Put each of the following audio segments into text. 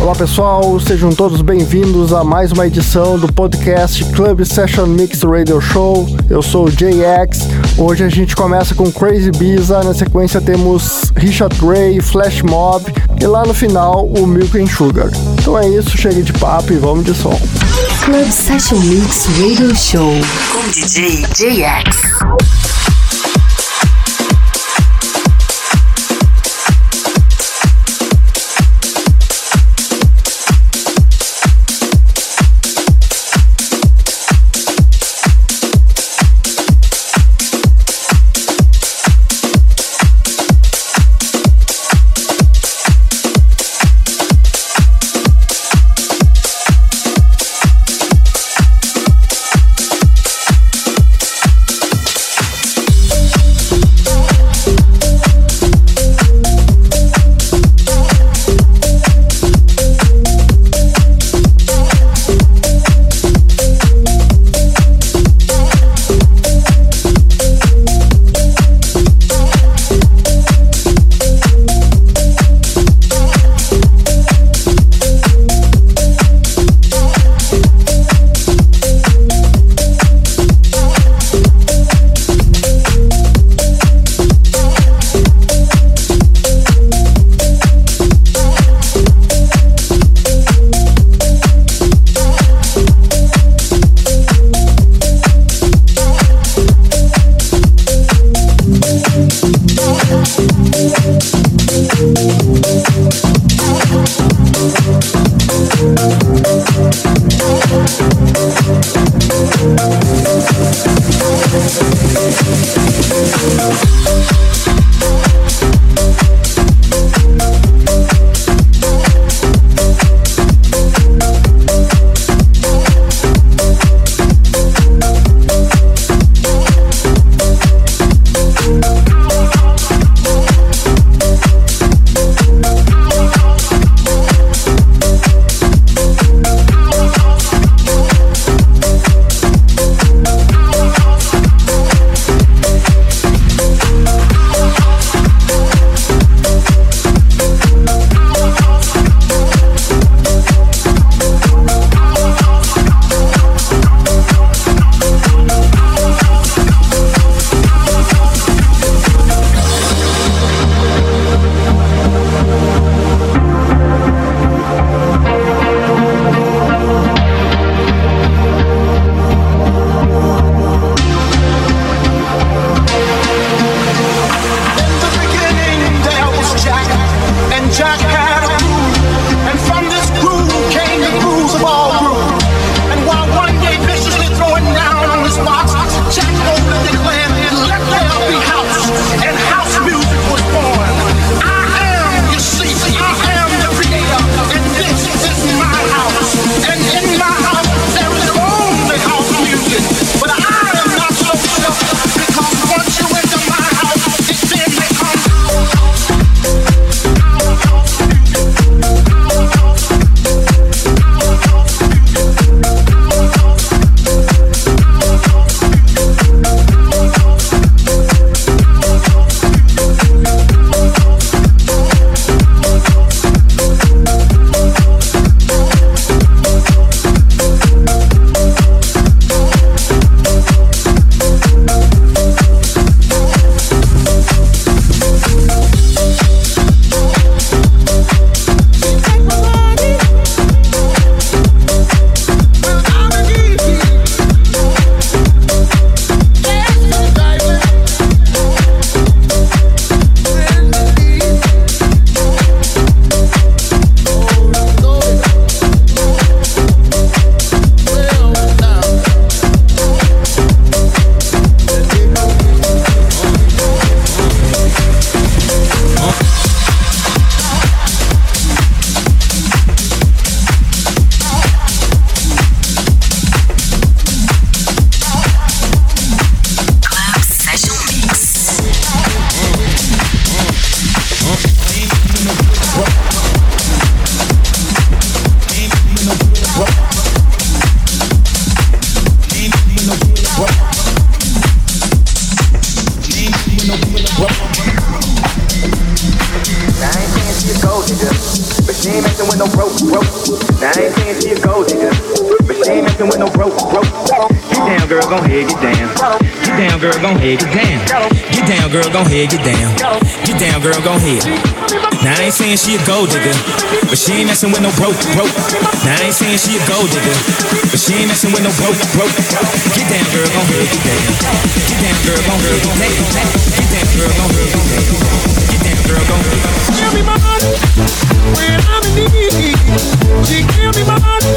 Olá pessoal, sejam todos bem-vindos a mais uma edição do podcast Club Session Mix Radio Show. Eu sou o JX. Hoje a gente começa com Crazy Biza, na sequência temos Richard Gray, Flash Mob e lá no final o Milk and Sugar. Então é isso, chega de papo e vamos de som. Club Session Mix Radio Show com DJ JX. Thank you. Head, get down. Girl, gon' head, get down. Get down, girl, gon' head. Now I ain't saying she a gold digger, but she ain't messing with no broke, broke. Now I ain't saying she a gold digger, but she ain't messing with no broke, broke. Get down, girl, gon' head, get down. Get down, girl, gon' head, get down. Get down, girl, gon' head, get down. Get down, girl, gon' head. Give me my money when I'm in need. She give me my money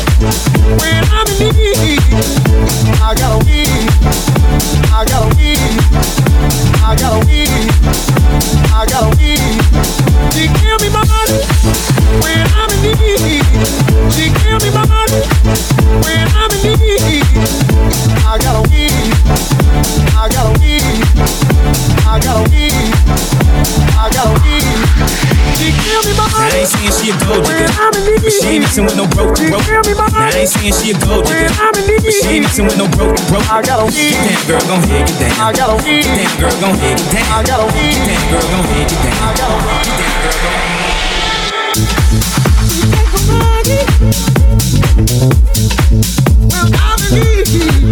when I'm in need. I got a weed. I got a weed. Saying she a gold digger, when I'm in but she ain't messing with no broke, broke. I got a weed. down, girl, gon' head, get down. I got a weed. Down, girl, gon' head, get down. I got a weed. Down, girl, gon' head, get down. I got a weed. Down, girl, gon' head. Take my money when I'm in need.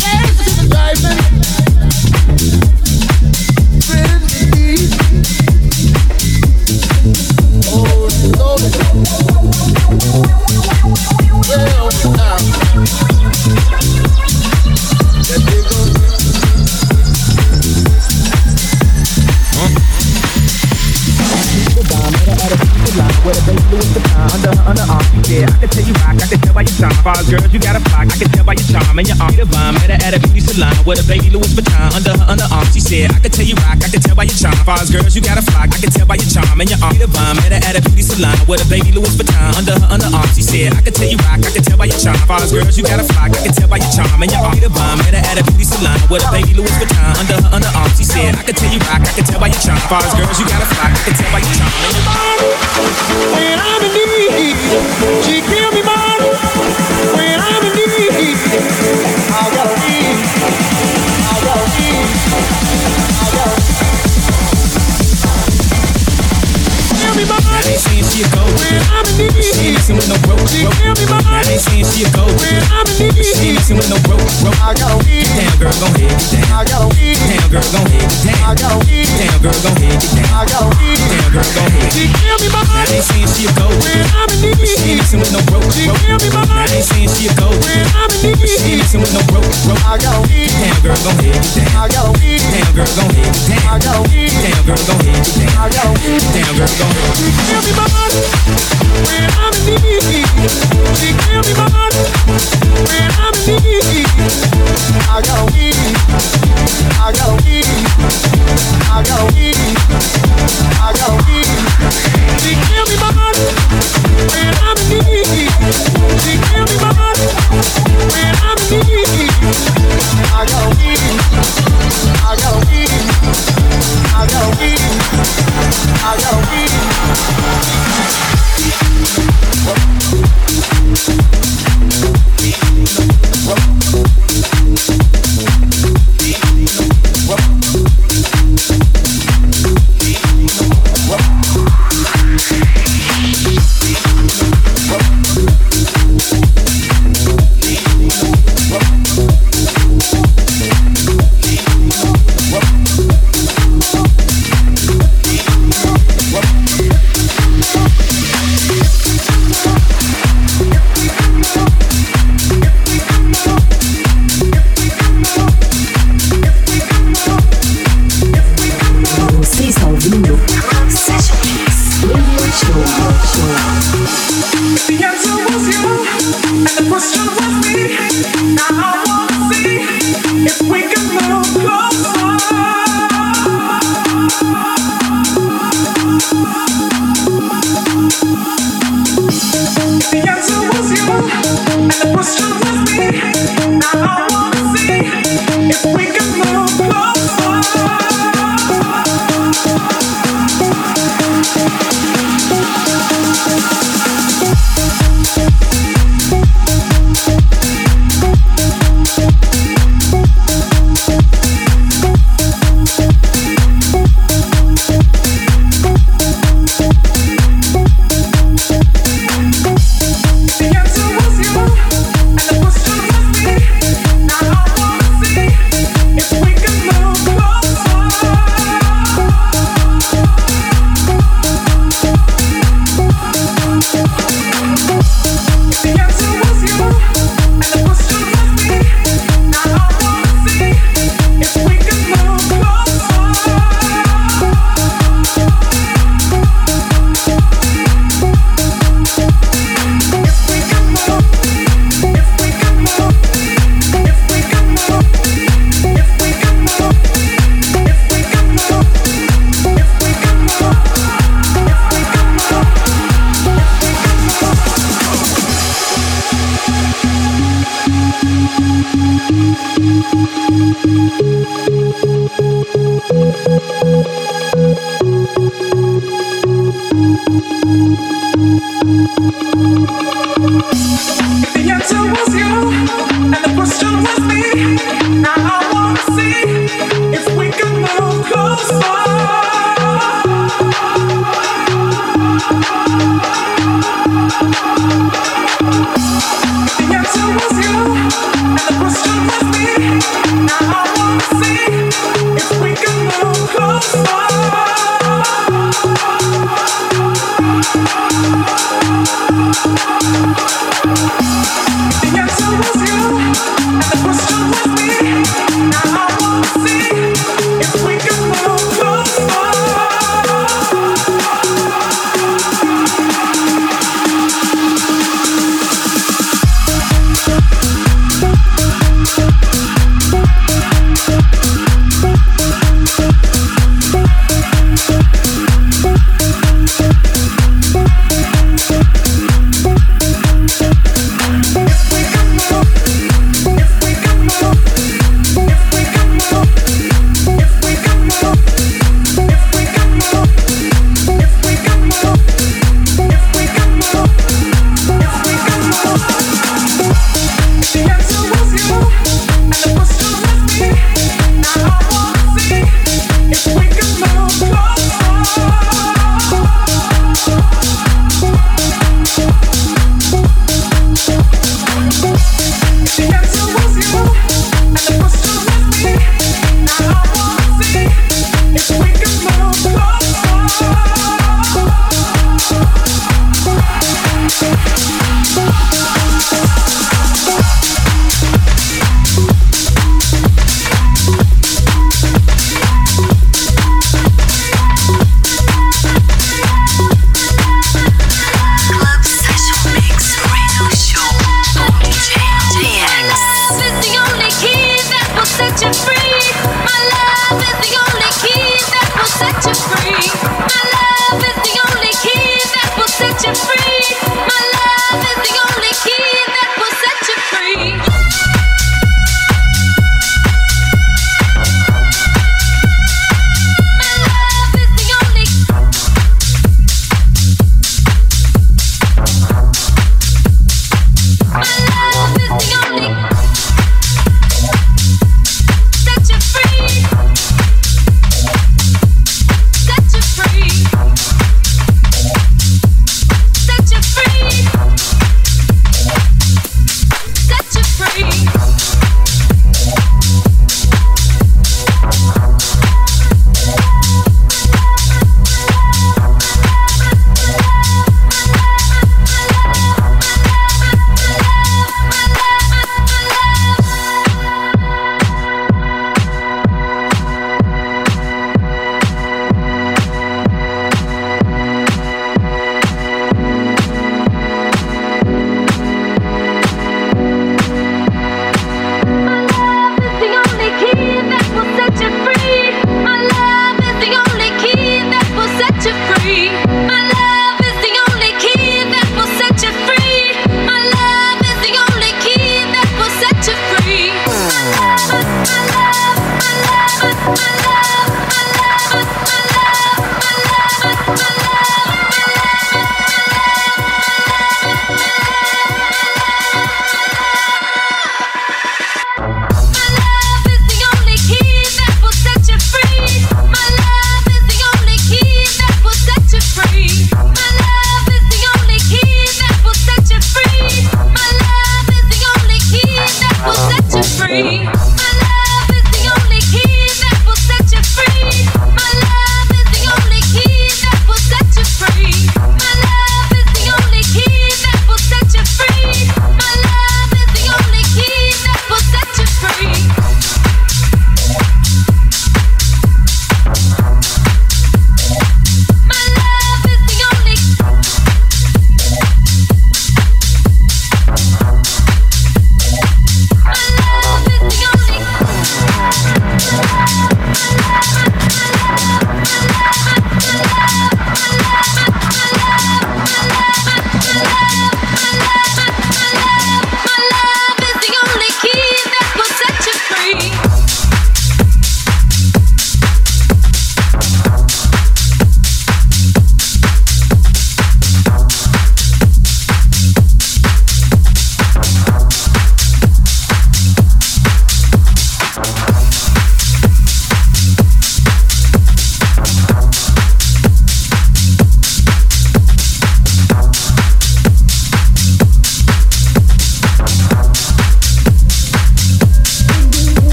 Yes, driving. Charm and your arm. The bomb, met her at a beauty salon with a baby Louis Vuitton under her underarm. She said, I can tell you rock, I can tell by your charm. Fars girls, you got a flock. I can tell by your charm and your arm. The bomb, met her at a beauty salon with a baby Louis Vuitton under her underarm. She said, I can tell you rock, I can tell by your charm. Fars girls, you got a flock. I can tell by your charm and your arm. The bomb, met her at a beauty salon with a baby Louis Vuitton under her underarm. She said, I can tell you rock, I can tell by your charm. Fars girls, you got a flock. I can tell by your charm and I'm in need. She she a gold when. I'm in need. She ain't messing with no broke, She give me Now I ain't saying she a gold when. I'm in need. She ain't messing with no broke, broke. I got a weed. Down, girl, gon' head, get down. I got a weed. Down, girl, gon' head, get I got a weed. Down, girl, gon' head, get down. I got a weed. Down, girl, gon' head. She give me Now I ain't saying she a gold when. I'm in need. She ain't messing with no broke, She give me Now I ain't saying she a gold when. I'm in need. She ain't messing with no broke, broke. I got a weed. Down, girl, gon' head, get down. I got a weed. Down, girl, gon' head, get down. I got a weed. Down, girl, gon' head, get down. I got a weed. Down, girl, gon' head. Give me my money when I'm in need. She give me my money when I'm in need. I got Now I wanna see if we can. you.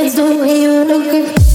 It's the way you look at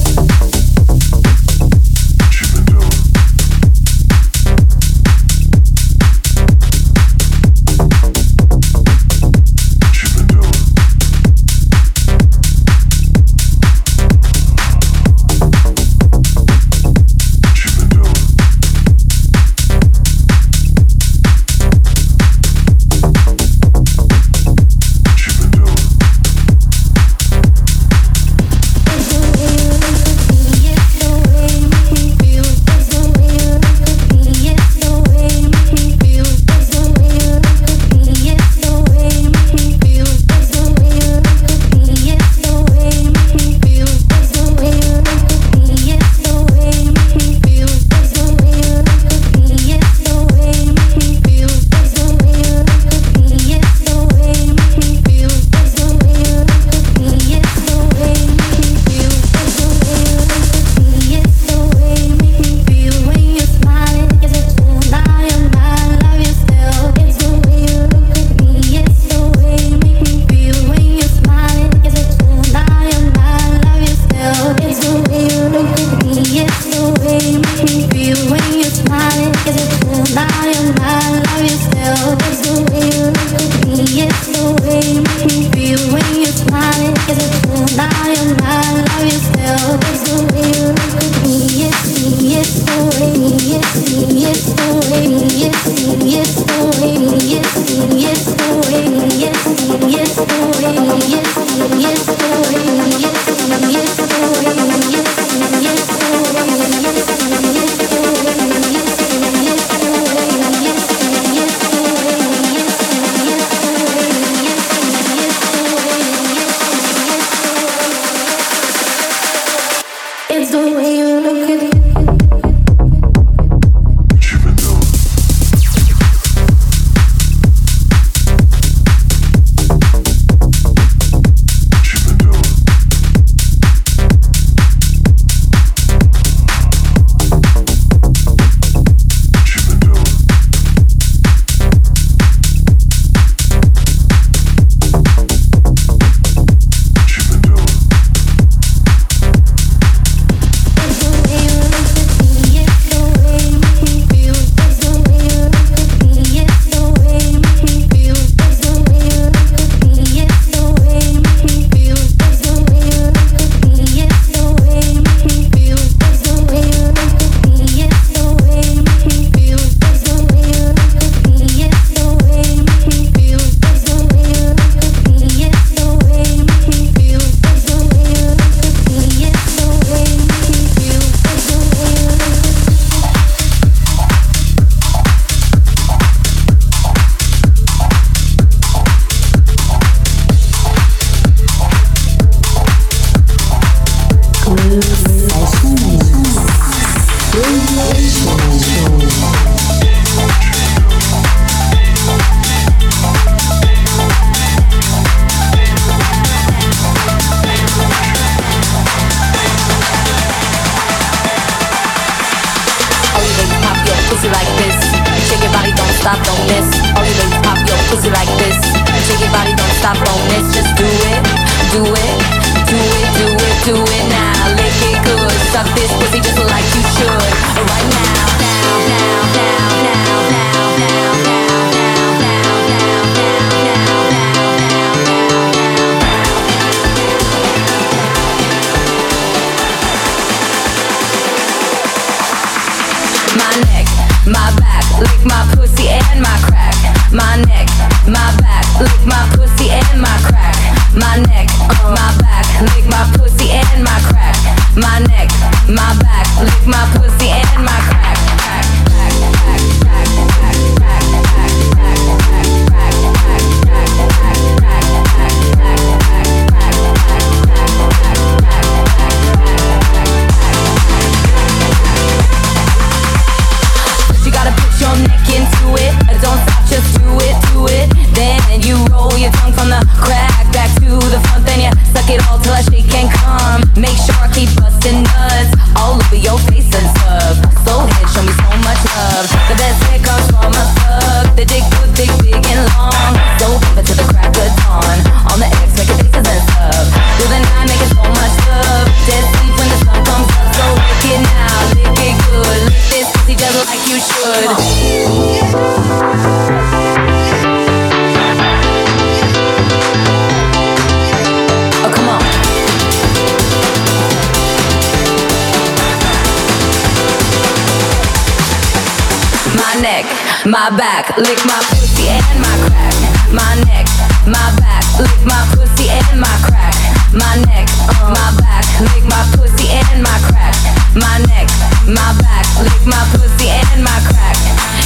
my back, lick my pussy and my crack. My neck, my back, lick my pussy and my crack. My neck, my back, lick my pussy and my crack. My neck, my back, lick my pussy and my crack.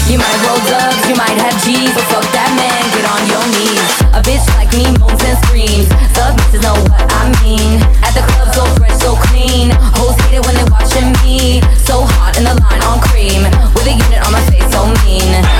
You might roll dubs, you might have G's, but fuck that man, get on your knees. A bitch like me moans and screams. Thug bitches know what I mean. At the club, so fresh, so clean. Hoes hate it when they watching me. So hot in the line on cream. With a unit on my face, so mean.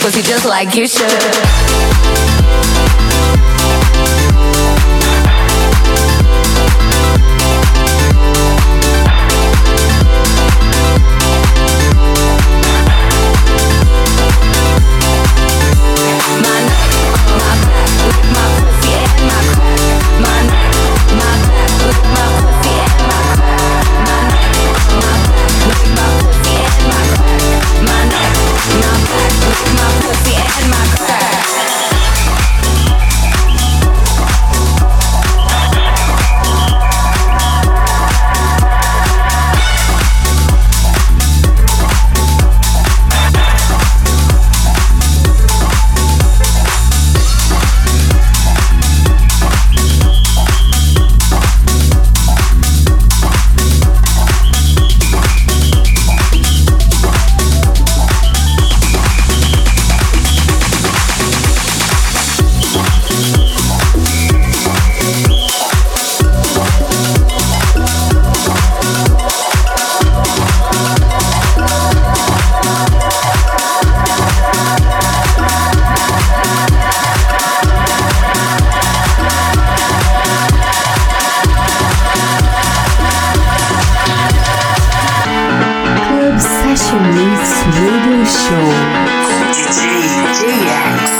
Pussy just like you should. Label Show. DJ